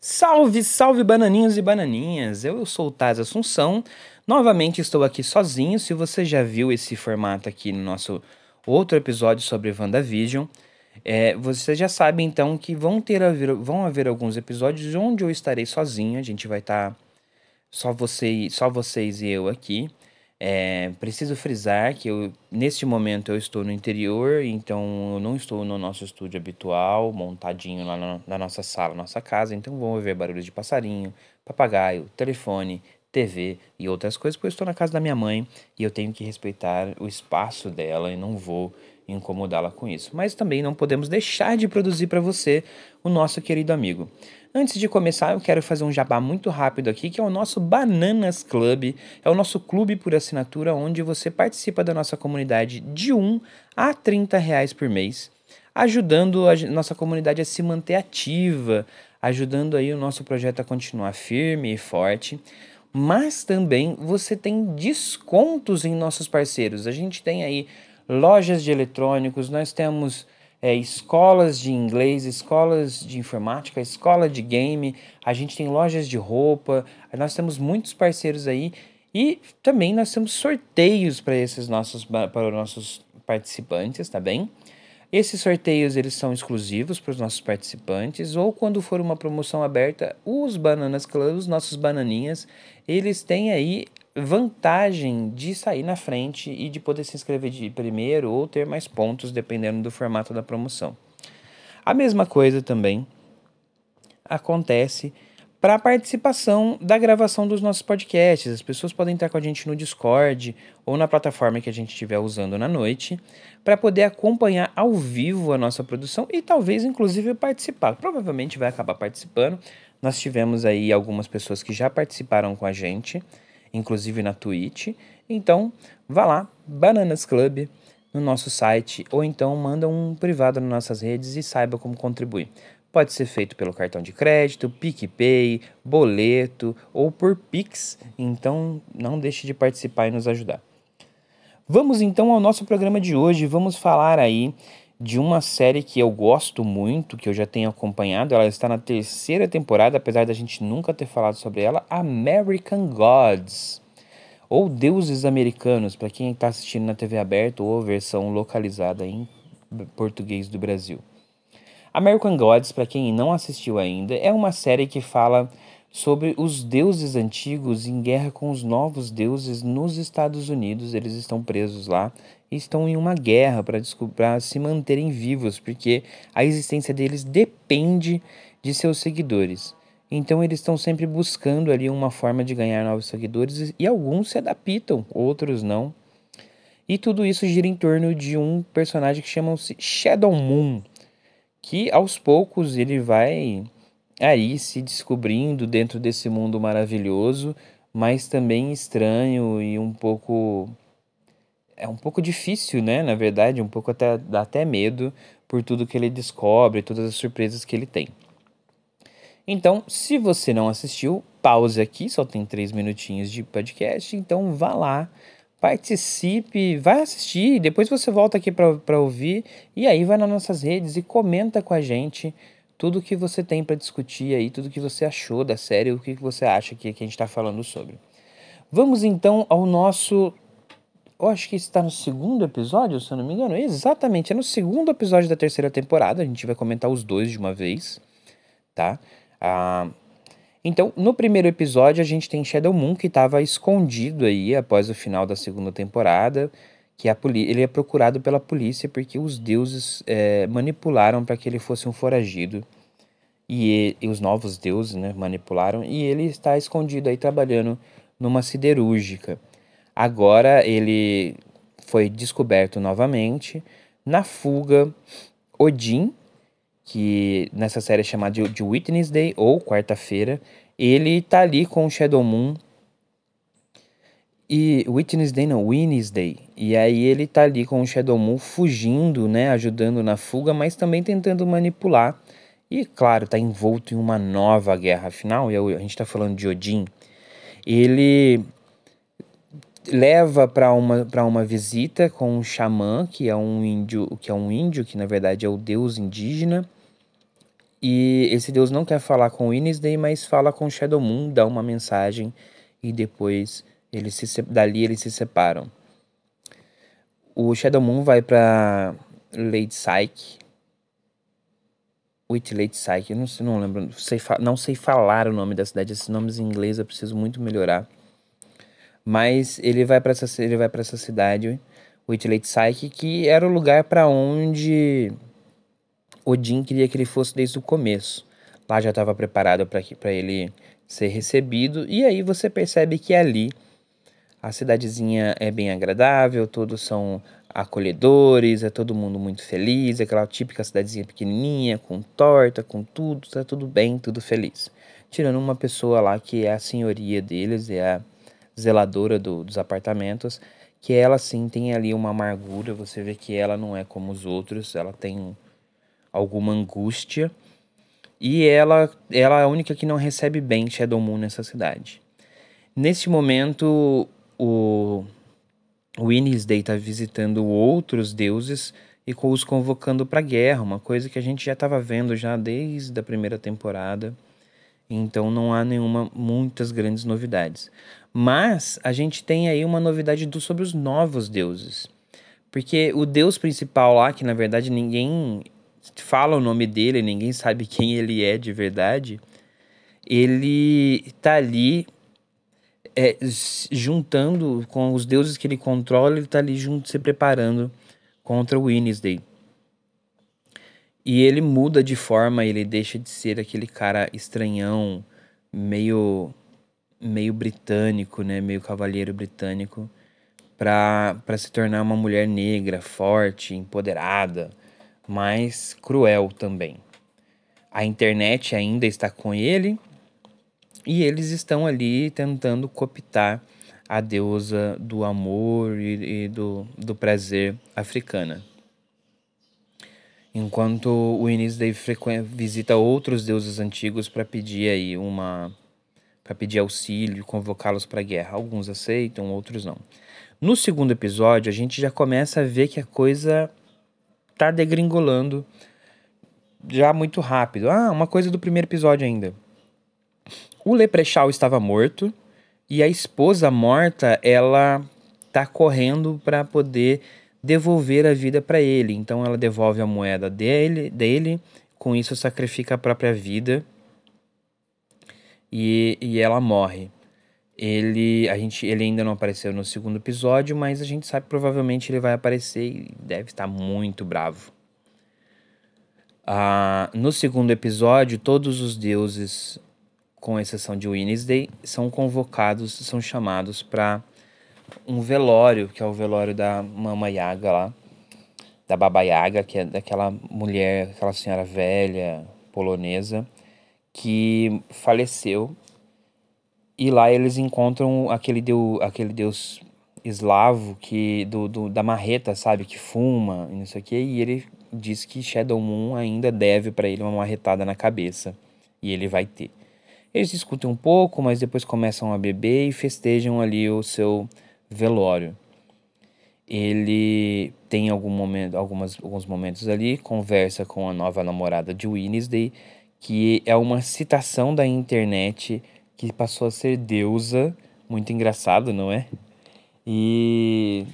Salve, salve bananinhos e bananinhas! Eu sou o Taz Assunção. Novamente estou aqui sozinho. Se você já viu esse formato aqui no nosso outro episódio sobre WandaVision, é, você já sabe então que vão ter haver, vão haver alguns episódios onde eu estarei sozinho. A gente vai estar tá só você, só vocês e eu aqui. É, preciso frisar que eu, neste momento eu estou no interior, então eu não estou no nosso estúdio habitual, montadinho lá na, na nossa sala, nossa casa, então vão ouvir barulhos de passarinho, papagaio, telefone, TV e outras coisas, porque eu estou na casa da minha mãe e eu tenho que respeitar o espaço dela e não vou incomodá-la com isso. Mas também não podemos deixar de produzir para você o nosso querido amigo. Antes de começar, eu quero fazer um jabá muito rápido aqui, que é o nosso Bananas Club. É o nosso clube por assinatura, onde você participa da nossa comunidade de 1 a 30 reais por mês, ajudando a nossa comunidade a se manter ativa, ajudando aí o nosso projeto a continuar firme e forte. Mas também você tem descontos em nossos parceiros. A gente tem aí lojas de eletrônicos, nós temos é, escolas de inglês, escolas de informática, escola de game, a gente tem lojas de roupa, nós temos muitos parceiros aí e também nós temos sorteios para esses nossos para os nossos participantes, tá bem? Esses sorteios eles são exclusivos para os nossos participantes ou quando for uma promoção aberta, os Bananas Club, os nossos bananinhas, eles têm aí vantagem de sair na frente e de poder se inscrever de primeiro ou ter mais pontos dependendo do formato da promoção. A mesma coisa também acontece para a participação da gravação dos nossos podcasts. As pessoas podem estar com a gente no Discord ou na plataforma que a gente estiver usando na noite para poder acompanhar ao vivo a nossa produção e talvez inclusive participar. Provavelmente vai acabar participando. Nós tivemos aí algumas pessoas que já participaram com a gente inclusive na Twitch. Então, vá lá, Bananas Club, no nosso site, ou então manda um privado nas nossas redes e saiba como contribuir. Pode ser feito pelo cartão de crédito, PicPay, boleto ou por Pix, então não deixe de participar e nos ajudar. Vamos então ao nosso programa de hoje, vamos falar aí de uma série que eu gosto muito, que eu já tenho acompanhado. Ela está na terceira temporada, apesar da gente nunca ter falado sobre ela, American Gods. Ou Deuses Americanos, para quem está assistindo na TV aberta ou versão localizada em português do Brasil. American Gods, para quem não assistiu ainda, é uma série que fala sobre os deuses antigos em guerra com os novos deuses nos Estados Unidos. Eles estão presos lá estão em uma guerra para se manterem vivos, porque a existência deles depende de seus seguidores. Então eles estão sempre buscando ali uma forma de ganhar novos seguidores e alguns se adaptam, outros não. E tudo isso gira em torno de um personagem que chamam-se Shadow Moon, que aos poucos ele vai aí se descobrindo dentro desse mundo maravilhoso, mas também estranho e um pouco é um pouco difícil, né? Na verdade, um pouco até dá até medo por tudo que ele descobre, todas as surpresas que ele tem. Então, se você não assistiu, pause aqui, só tem três minutinhos de podcast, então vá lá, participe, vai assistir, depois você volta aqui para ouvir e aí vai nas nossas redes e comenta com a gente tudo que você tem para discutir aí, tudo que você achou da série, o que você acha que, que a gente está falando sobre. Vamos então ao nosso eu acho que está no segundo episódio, se eu não me engano. Exatamente, é no segundo episódio da terceira temporada. A gente vai comentar os dois de uma vez, tá? Ah, então, no primeiro episódio, a gente tem Shadow Moon que estava escondido aí após o final da segunda temporada. Que a ele é procurado pela polícia porque os deuses é, manipularam para que ele fosse um foragido. E, e os novos deuses né, manipularam. E ele está escondido aí trabalhando numa siderúrgica. Agora ele foi descoberto novamente. Na fuga, Odin, que nessa série é chamada de, Witness Day ou Quarta-feira, ele tá ali com o Shadow Moon. E Witness Day não, Day. E aí ele tá ali com o Shadow Moon fugindo, né, ajudando na fuga, mas também tentando manipular. E claro, tá envolto em uma nova guerra. Afinal, a gente tá falando de Odin. Ele leva para uma, uma visita com um xamã, que é um índio, que é um índio, que na verdade é o deus indígena. E esse deus não quer falar com Wednesday, mas fala com Shadow Moon, dá uma mensagem e depois eles se, dali eles se separam. O Shadow Moon vai para Lady Psyche. With Lady Psyche, eu não, sei, não lembro, sei, não sei falar o nome da cidade, esses nomes em inglês eu preciso muito melhorar. Mas ele vai para essa, ele vai para essa cidade, With Lady Psyche, que era o lugar para onde Odin queria que ele fosse desde o começo. Lá já estava preparado para ele ser recebido, e aí você percebe que ali a cidadezinha é bem agradável, todos são acolhedores, é todo mundo muito feliz, aquela típica cidadezinha pequenininha, com torta, com tudo, tá tudo bem, tudo feliz. Tirando uma pessoa lá que é a senhoria deles, é a zeladora do, dos apartamentos, que ela sim tem ali uma amargura, você vê que ela não é como os outros, ela tem alguma angústia, e ela, ela é a única que não recebe bem Shadow Moon nessa cidade. Nesse momento, o Wednesday está visitando outros deuses e os convocando para guerra, uma coisa que a gente já estava vendo já desde a primeira temporada. Então não há nenhuma muitas grandes novidades. Mas a gente tem aí uma novidade do, sobre os novos deuses. Porque o deus principal lá, que na verdade ninguém fala o nome dele, ninguém sabe quem ele é de verdade, ele está ali é, juntando com os deuses que ele controla, ele está ali junto, se preparando contra o Wednesday. E ele muda de forma, ele deixa de ser aquele cara estranhão, meio meio britânico, né, meio cavalheiro britânico, para se tornar uma mulher negra, forte, empoderada, mas cruel também. A internet ainda está com ele, e eles estão ali tentando cooptar a deusa do amor e, e do, do prazer africana. Enquanto o Wednesday visita outros deuses antigos para pedir aí uma para pedir auxílio, convocá-los para a guerra. Alguns aceitam, outros não. No segundo episódio, a gente já começa a ver que a coisa tá degringolando já muito rápido. Ah, uma coisa do primeiro episódio ainda. O Leprechaun estava morto e a esposa morta, ela tá correndo para poder devolver a vida para ele. Então ela devolve a moeda dele, dele, com isso sacrifica a própria vida e, e ela morre. Ele, a gente, ele ainda não apareceu no segundo episódio, mas a gente sabe que provavelmente ele vai aparecer e deve estar muito bravo. Ah, no segundo episódio, todos os deuses com exceção de Wednesday, são convocados, são chamados para um velório, que é o velório da Mama Yaga lá, da Baba Yaga, que é daquela mulher, aquela senhora velha polonesa, que faleceu. E lá eles encontram aquele deus, aquele deus eslavo que do, do, da marreta, sabe, que fuma e não sei o que, e ele diz que Shadow Moon ainda deve para ele uma marretada na cabeça, e ele vai ter. Eles discutem um pouco, mas depois começam a beber e festejam ali o seu velório. Ele tem algum momento, algumas, alguns momentos ali, conversa com a nova namorada de Wednesday, que é uma citação da internet que passou a ser deusa. Muito engraçado, não é? E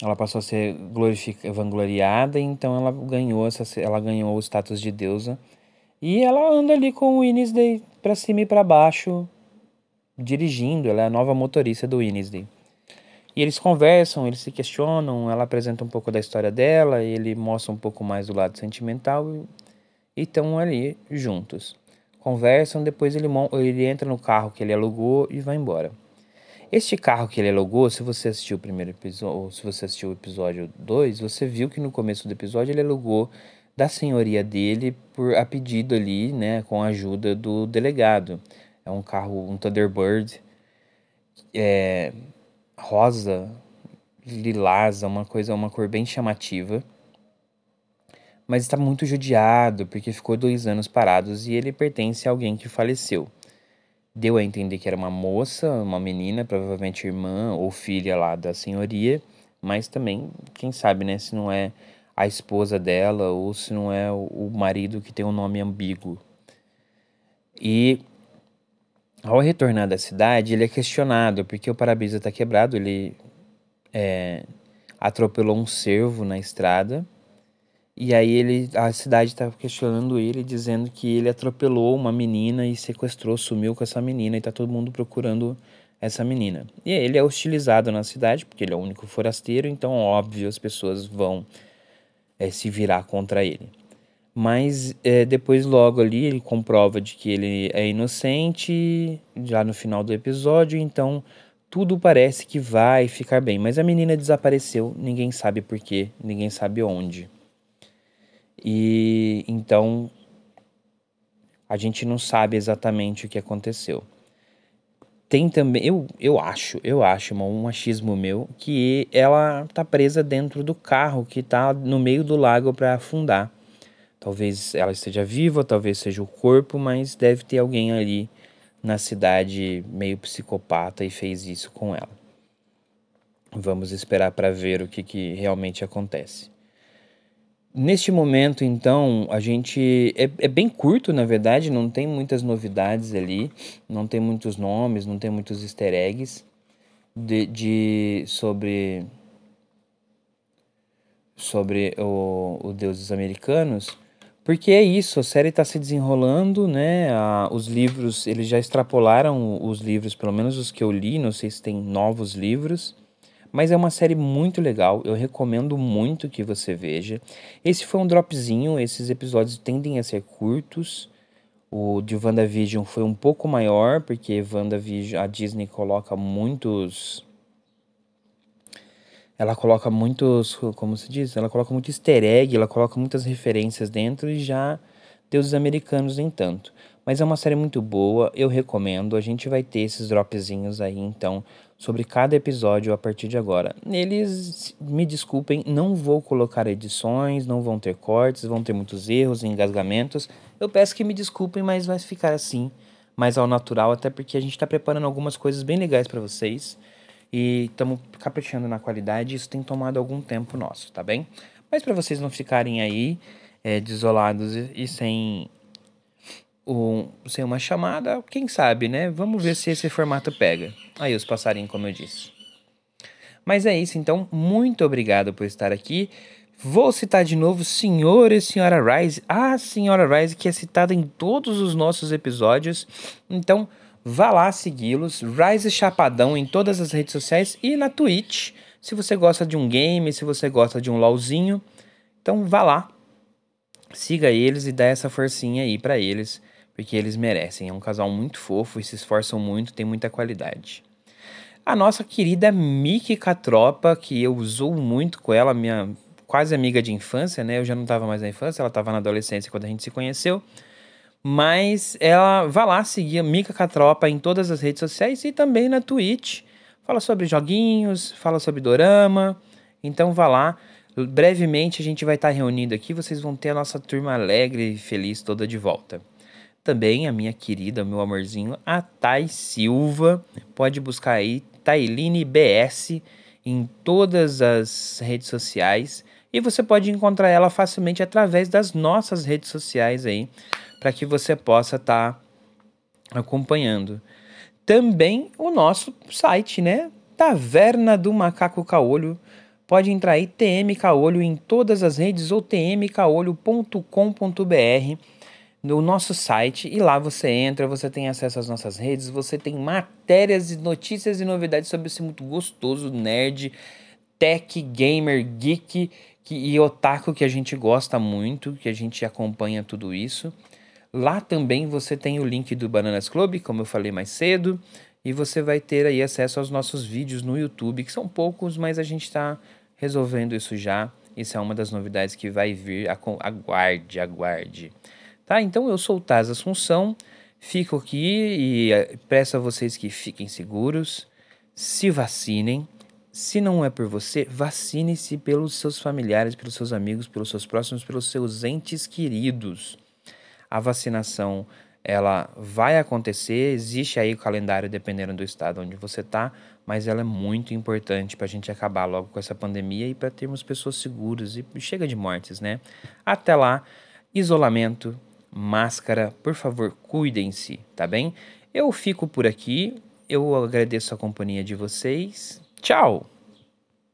ela passou a ser glorificada, vangloriada, então ela ganhou essa, ela ganhou o status de deusa e ela anda ali com o Wednesday para cima e para baixo, dirigindo. Ela é a nova motorista do Wednesday. E eles conversam, eles se questionam, ela apresenta um pouco da história dela, ele mostra um pouco mais do lado sentimental e estão ali juntos. Conversam, depois ele, ele entra no carro que ele alugou e vai embora. Este carro que ele alugou, se você assistiu o primeiro episódio, ou se você assistiu o episódio 2, você viu que no começo do episódio ele alugou da senhoria dele por a pedido ali, né, com a ajuda do delegado. É um carro, um Thunderbird é, rosa, lilás, é uma coisa, uma cor bem chamativa. Mas está muito judiado porque ficou dois anos parados e ele pertence a alguém que faleceu. Deu a entender que era uma moça, uma menina, provavelmente irmã ou filha lá da senhoria, mas também, quem sabe, né, se não é a esposa dela ou se não é o marido que tem um nome ambíguo. E ao retornar da cidade, ele é questionado porque o para-brisa está quebrado, ele é, atropelou um cervo na estrada. E aí ele, a cidade está questionando ele, dizendo que ele atropelou uma menina e sequestrou, sumiu com essa menina e está todo mundo procurando essa menina. E ele é hostilizado na cidade, porque ele é o único forasteiro, então óbvio as pessoas vão é, se virar contra ele. Mas é, depois logo ali ele comprova de que ele é inocente, já no final do episódio, então tudo parece que vai ficar bem. Mas a menina desapareceu, ninguém sabe porquê, ninguém sabe onde. E então a gente não sabe exatamente o que aconteceu. Tem também, eu, eu acho, eu acho, um achismo meu, que ela tá presa dentro do carro que tá no meio do lago para afundar. Talvez ela esteja viva, talvez seja o corpo, mas deve ter alguém ali na cidade meio psicopata e fez isso com ela. Vamos esperar para ver o que, que realmente acontece. Neste momento, então, a gente. É, é, bem curto, na verdade, não tem muitas novidades ali, não tem muitos nomes, não tem muitos easter eggs de, de sobre. sobre o, o Deuses Americanos. Porque é isso, a série está se desenrolando, né? os livros, eles já extrapolaram os livros, pelo menos os que eu li, não sei se tem novos livros. Mas é uma série muito legal, eu recomendo muito que você veja. Esse foi um dropzinho, esses episódios tendem a ser curtos. O de WandaVision foi um pouco maior, porque WandaVision, a Disney coloca muitos ela coloca muitos, como se diz, ela coloca muito easter egg, ela coloca muitas referências dentro e já Deuses Americanos nem tanto. Mas é uma série muito boa, eu recomendo. A gente vai ter esses dropzinhos aí, então, sobre cada episódio a partir de agora. Eles, me desculpem, não vou colocar edições, não vão ter cortes, vão ter muitos erros, engasgamentos. Eu peço que me desculpem, mas vai ficar assim, mais ao natural, até porque a gente está preparando algumas coisas bem legais para vocês e estamos caprichando na qualidade. Isso tem tomado algum tempo nosso, tá bem? Mas para vocês não ficarem aí é, desolados e, e sem um, sem uma chamada, quem sabe, né? Vamos ver se esse formato pega. Aí os passarinhos, como eu disse. Mas é isso, então, muito obrigado por estar aqui. Vou citar de novo Senhor e Senhora Rise. A Senhora Rise que é citada em todos os nossos episódios. Então, vá lá segui-los. Rise Chapadão em todas as redes sociais e na Twitch. Se você gosta de um game, se você gosta de um LOLzinho, então vá lá. Siga eles e dá essa forcinha aí para eles, porque eles merecem. É um casal muito fofo e se esforçam muito, tem muita qualidade. A nossa querida Miki Catropa, que eu usou muito com ela, minha quase amiga de infância, né? Eu já não estava mais na infância, ela estava na adolescência quando a gente se conheceu. Mas ela vai lá seguir a Mika Catropa em todas as redes sociais e também na Twitch. Fala sobre joguinhos, fala sobre dorama. Então vá lá. Brevemente a gente vai estar reunindo aqui. Vocês vão ter a nossa turma alegre e feliz toda de volta. Também a minha querida, meu amorzinho, a Thay Silva. Pode buscar aí Tailine BS em todas as redes sociais. E você pode encontrar ela facilmente através das nossas redes sociais aí para que você possa estar tá acompanhando. Também o nosso site, né? Taverna do Macaco Caolho. Pode entrar aí, TM Caolho, em todas as redes ou tmcaolho.com.br no nosso site e lá você entra, você tem acesso às nossas redes, você tem matérias, notícias e novidades sobre esse muito gostoso nerd, tech, gamer, geek que, e otaku que a gente gosta muito, que a gente acompanha tudo isso. Lá também você tem o link do Bananas Club, como eu falei mais cedo, e você vai ter aí acesso aos nossos vídeos no YouTube, que são poucos, mas a gente está resolvendo isso já. Isso é uma das novidades que vai vir. Aguarde, aguarde. Tá? Então eu sou o Taz Assunção, fico aqui e eh, peço a vocês que fiquem seguros, se vacinem. Se não é por você, vacine-se pelos seus familiares, pelos seus amigos, pelos seus próximos, pelos seus entes queridos. A vacinação ela vai acontecer, existe aí o calendário dependendo do estado onde você está, mas ela é muito importante para a gente acabar logo com essa pandemia e para termos pessoas seguras e chega de mortes, né? Até lá, isolamento, máscara, por favor, cuidem-se, tá bem? Eu fico por aqui, eu agradeço a companhia de vocês. Tchau!